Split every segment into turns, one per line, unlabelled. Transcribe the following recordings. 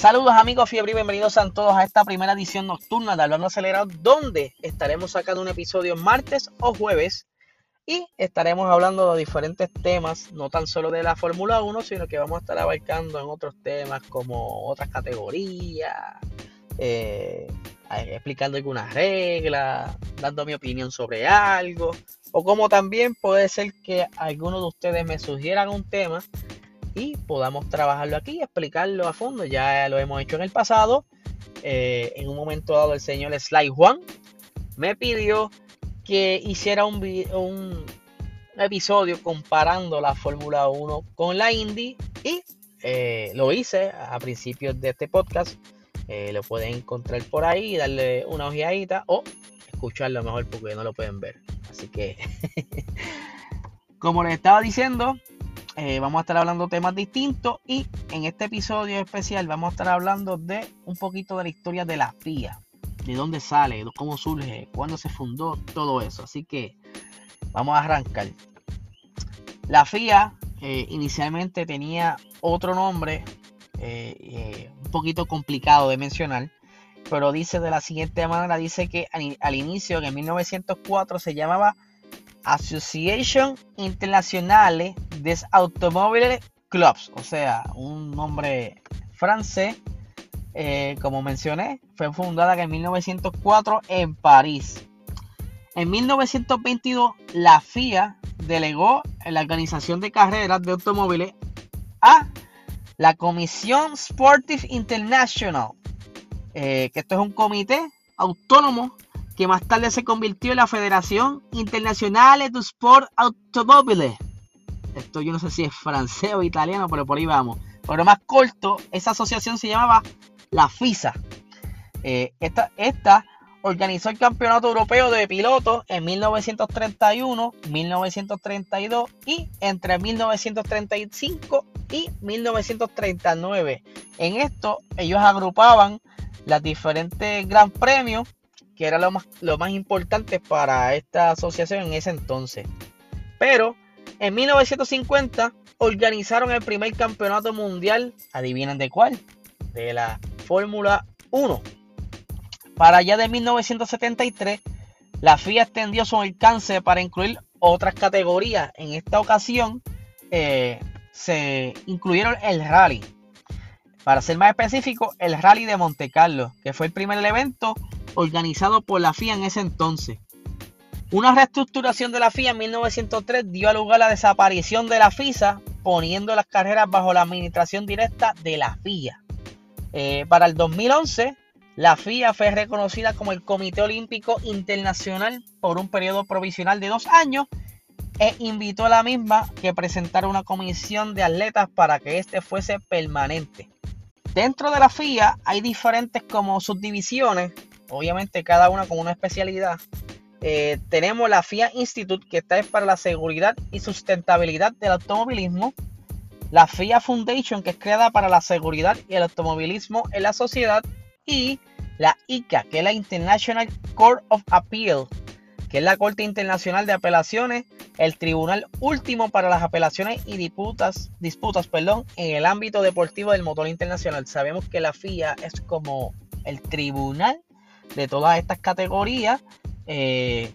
Saludos amigos fiebre y bienvenidos a todos a esta primera edición nocturna de Hablando Acelerado donde estaremos sacando un episodio martes o jueves y estaremos hablando de diferentes temas, no tan solo de la Fórmula 1, sino que vamos a estar abarcando en otros temas como otras categorías, eh, explicando algunas reglas, dando mi opinión sobre algo, o como también puede ser que algunos de ustedes me sugieran un tema y podamos trabajarlo aquí explicarlo a fondo. Ya lo hemos hecho en el pasado. Eh, en un momento dado el señor Sly Juan me pidió que hiciera un, un episodio comparando la Fórmula 1 con la Indy y eh, lo hice a principios de este podcast. Eh, lo pueden encontrar por ahí, darle una ojeadita o escucharlo mejor porque no lo pueden ver. Así que, como les estaba diciendo, eh, vamos a estar hablando temas distintos y en este episodio especial vamos a estar hablando de un poquito de la historia de la FIA, de dónde sale, cómo surge, cuándo se fundó, todo eso. Así que vamos a arrancar. La FIA eh, inicialmente tenía otro nombre eh, un poquito complicado de mencionar, pero dice de la siguiente manera, dice que al, inicio, en 1904, se llamaba Association Internationale des Automobiles Clubs, o sea, un nombre francés, eh, como mencioné, fue fundada en 1904 en París. En 1922, la FIA delegó la organización de carreras de automóviles a la Comisión Sportive International, eh, que esto es un comité autónomo que más tarde se convirtió en la Federación Internacional de Sport Automobile. Esto yo no sé si es francés o italiano, pero por ahí vamos. Pero más corto, esa asociación se llamaba la FISA. Eh, esta, esta organizó el Campeonato Europeo de Pilotos en 1931, 1932 y entre 1935 y 1939. En esto ellos agrupaban las diferentes gran premios que era lo más, lo más importante para esta asociación en ese entonces. Pero en 1950 organizaron el primer campeonato mundial, adivinen de cuál, de la Fórmula 1. Para allá de 1973, la FIA extendió su alcance para incluir otras categorías. En esta ocasión eh, se incluyeron el rally. Para ser más específico, el rally de Monte Carlo, que fue el primer evento organizado por la FIA en ese entonces. Una reestructuración de la FIA en 1903 dio lugar a la desaparición de la FISA, poniendo las carreras bajo la administración directa de la FIA. Eh, para el 2011, la FIA fue reconocida como el Comité Olímpico Internacional por un periodo provisional de dos años e invitó a la misma que presentara una comisión de atletas para que éste fuese permanente. Dentro de la FIA hay diferentes como subdivisiones obviamente cada una con una especialidad. Eh, tenemos la FIA Institute, que está es para la seguridad y sustentabilidad del automovilismo. La FIA Foundation, que es creada para la seguridad y el automovilismo en la sociedad. Y la ICA, que es la International Court of Appeal, que es la Corte Internacional de Apelaciones, el tribunal último para las apelaciones y disputas, disputas perdón, en el ámbito deportivo del motor internacional. Sabemos que la FIA es como el tribunal de todas estas categorías. Eh,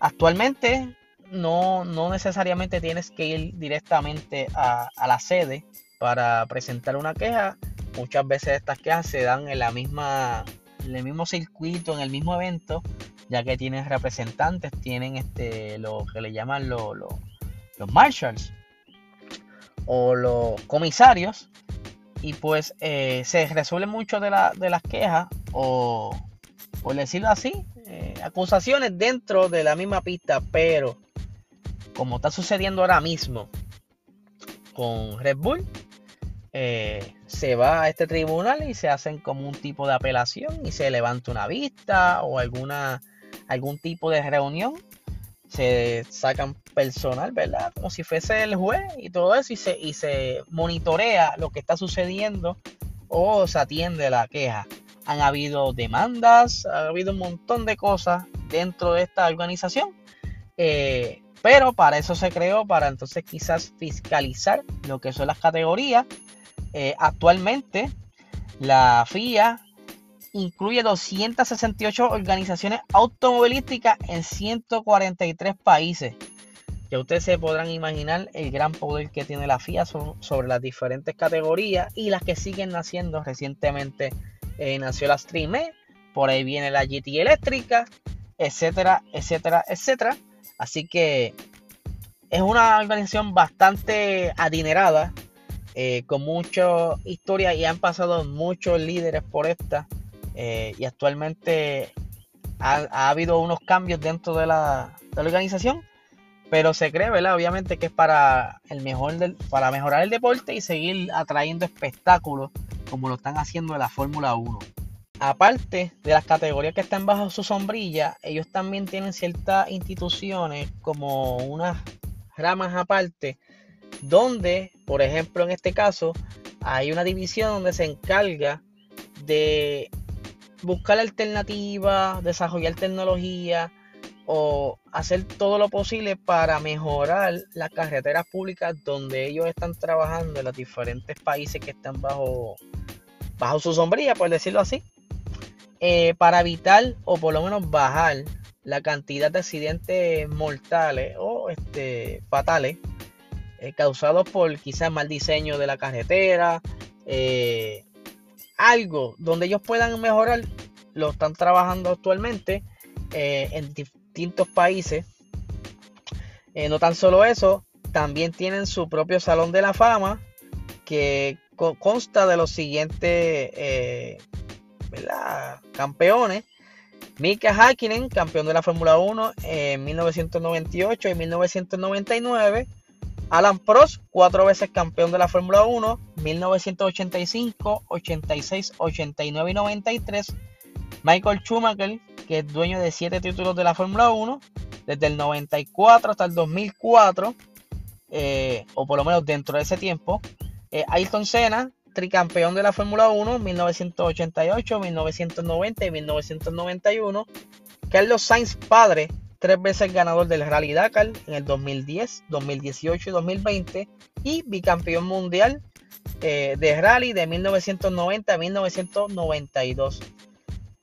actualmente no, no, necesariamente tienes que ir directamente a, la sede para presentar una queja. Muchas veces estas quejas se dan en la misma, en el mismo circuito, en el mismo evento, ya que tienen representantes, tienen este, lo que le llaman los marshals o los comisarios. Y pues eh, se resuelven mucho de, de las quejas o, por decirlo así, eh, acusaciones dentro de la misma pista, pero como está sucediendo ahora mismo con Red Bull, eh, se va a este tribunal y se hacen como un tipo de apelación y se levanta una vista o alguna algún tipo de reunión. Se sacan personal, ¿verdad? Como si fuese el juez y todo eso y se, y se monitorea lo que está sucediendo o se atiende la queja han habido demandas, ha habido un montón de cosas dentro de esta organización. Eh, pero para eso se creó, para entonces quizás fiscalizar lo que son las categorías. Eh, actualmente La FIA incluye 268 organizaciones automovilísticas en 143 países. Ya ustedes se podrán imaginar el gran poder que tiene la FIA sobre las diferentes categorías y las que siguen naciendo recientemente. Eh, nació la Stream E, por ahí viene la GT eléctrica, etcétera, etcétera, etcétera. Así que es una organización bastante adinerada, eh, con mucha historia y han pasado muchos líderes por esta. Eh, y actualmente ha, habido unos cambios dentro de la, organización, pero se cree, ¿verdad? Obviamente que es para, el mejor del, para mejorar el deporte y seguir atrayendo espectáculos como lo están haciendo en la Fórmula 1. Aparte de las categorías que están bajo su sombrilla, ellos también tienen ciertas instituciones como unas ramas aparte, donde, por ejemplo, en este caso, hay una división donde se encarga de buscar alternativas, desarrollar tecnología o hacer todo lo posible para mejorar las carreteras públicas donde ellos están trabajando en los diferentes países que están bajo, bajo su sombrilla, por decirlo así, eh, para evitar o por lo menos bajar la cantidad de accidentes mortales o este, fatales eh, causados por quizás mal diseño de la carretera, eh, algo donde ellos puedan mejorar, lo están trabajando actualmente en distintos países. Eh, no tan solo eso, también tienen su propio Salón de la Fama que consta de los siguientes eh, campeones. Mika Hakkinen, campeón de la Fórmula 1 en 1998 y 1999. Alan Prost, cuatro veces campeón de la Fórmula 1, 1985, 86, 89 y 93. Michael Schumacher, que es dueño de siete títulos de la Fórmula 1, desde el 94 hasta el 2004, eh, o por lo menos dentro de ese tiempo. Eh, Ayrton Senna, tricampeón de la Fórmula 1, 1988, 1990 y 1991. Carlos Sainz, padre, tres veces ganador del Rally Dakar en el 2010, 2018 y 2020 y bicampeón mundial eh, de rally de 1990 a 1992.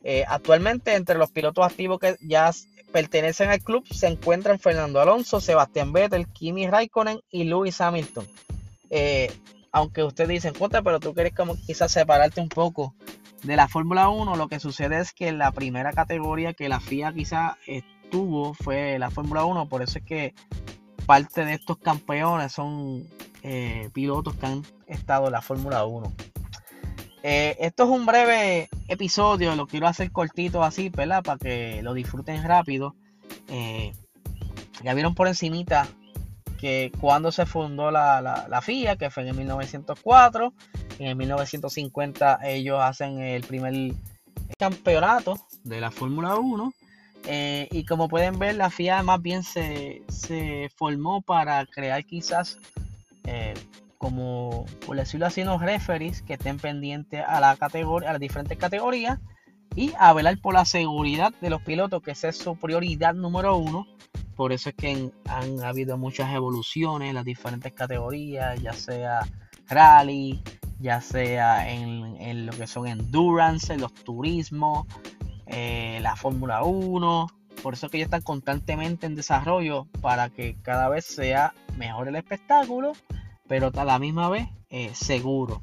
Eh, actualmente entre los pilotos activos que ya pertenecen al club se encuentran Fernando Alonso, Sebastián Vettel, Kimi Raikkonen y Lewis Hamilton. Eh, aunque ustedes dicen, contra, pero tú quieres como quizás separarte un poco de la Fórmula 1, lo que sucede es que la primera categoría que la FIA quizás tuvo fue la Fórmula 1, por eso es que parte de estos campeones son eh, pilotos que han estado en la Fórmula 1. Eh, esto es un breve episodio, lo quiero hacer cortito así, ¿verdad? Para que lo disfruten rápido. Eh, ya vieron por encimita que cuando se fundó la, la, FIA, que fue en 1904, en 1950 ellos hacen el primer campeonato de la Fórmula 1 eh, y como pueden ver, la FIA más bien se, formó para crear quizás, eh, como por decirlo así, unos referees que estén pendientes a, las diferentes categorías y a velar por la seguridad de los pilotos, que es su prioridad número uno. Por eso es que han habido muchas evoluciones en las diferentes categorías, ya sea rally, ya sea en, en lo que son endurance, en los turismos, eh, la Fórmula 1. Por eso que ellos están constantemente en desarrollo para que cada vez sea mejor el espectáculo, pero a la misma vez eh, seguro.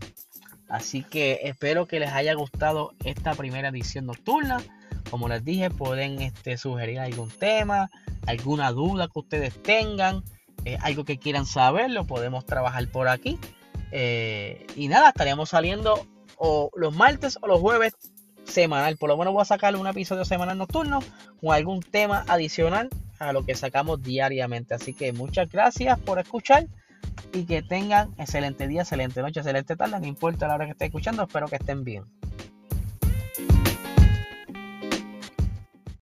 Así que espero que les haya gustado esta primera edición nocturna. Como les dije, pueden este, sugerir algún tema, alguna duda que ustedes tengan, eh, algo que quieran saber, lo podemos trabajar por aquí. y nada, estaríamos saliendo o los martes o los jueves semanal. Por lo menos voy a sacar un episodio semanal nocturno con algún tema adicional a lo que sacamos diariamente. Así que muchas gracias por escuchar y que tengan excelente día, excelente noche, excelente tarde. No importa la hora que estén escuchando, espero que estén bien.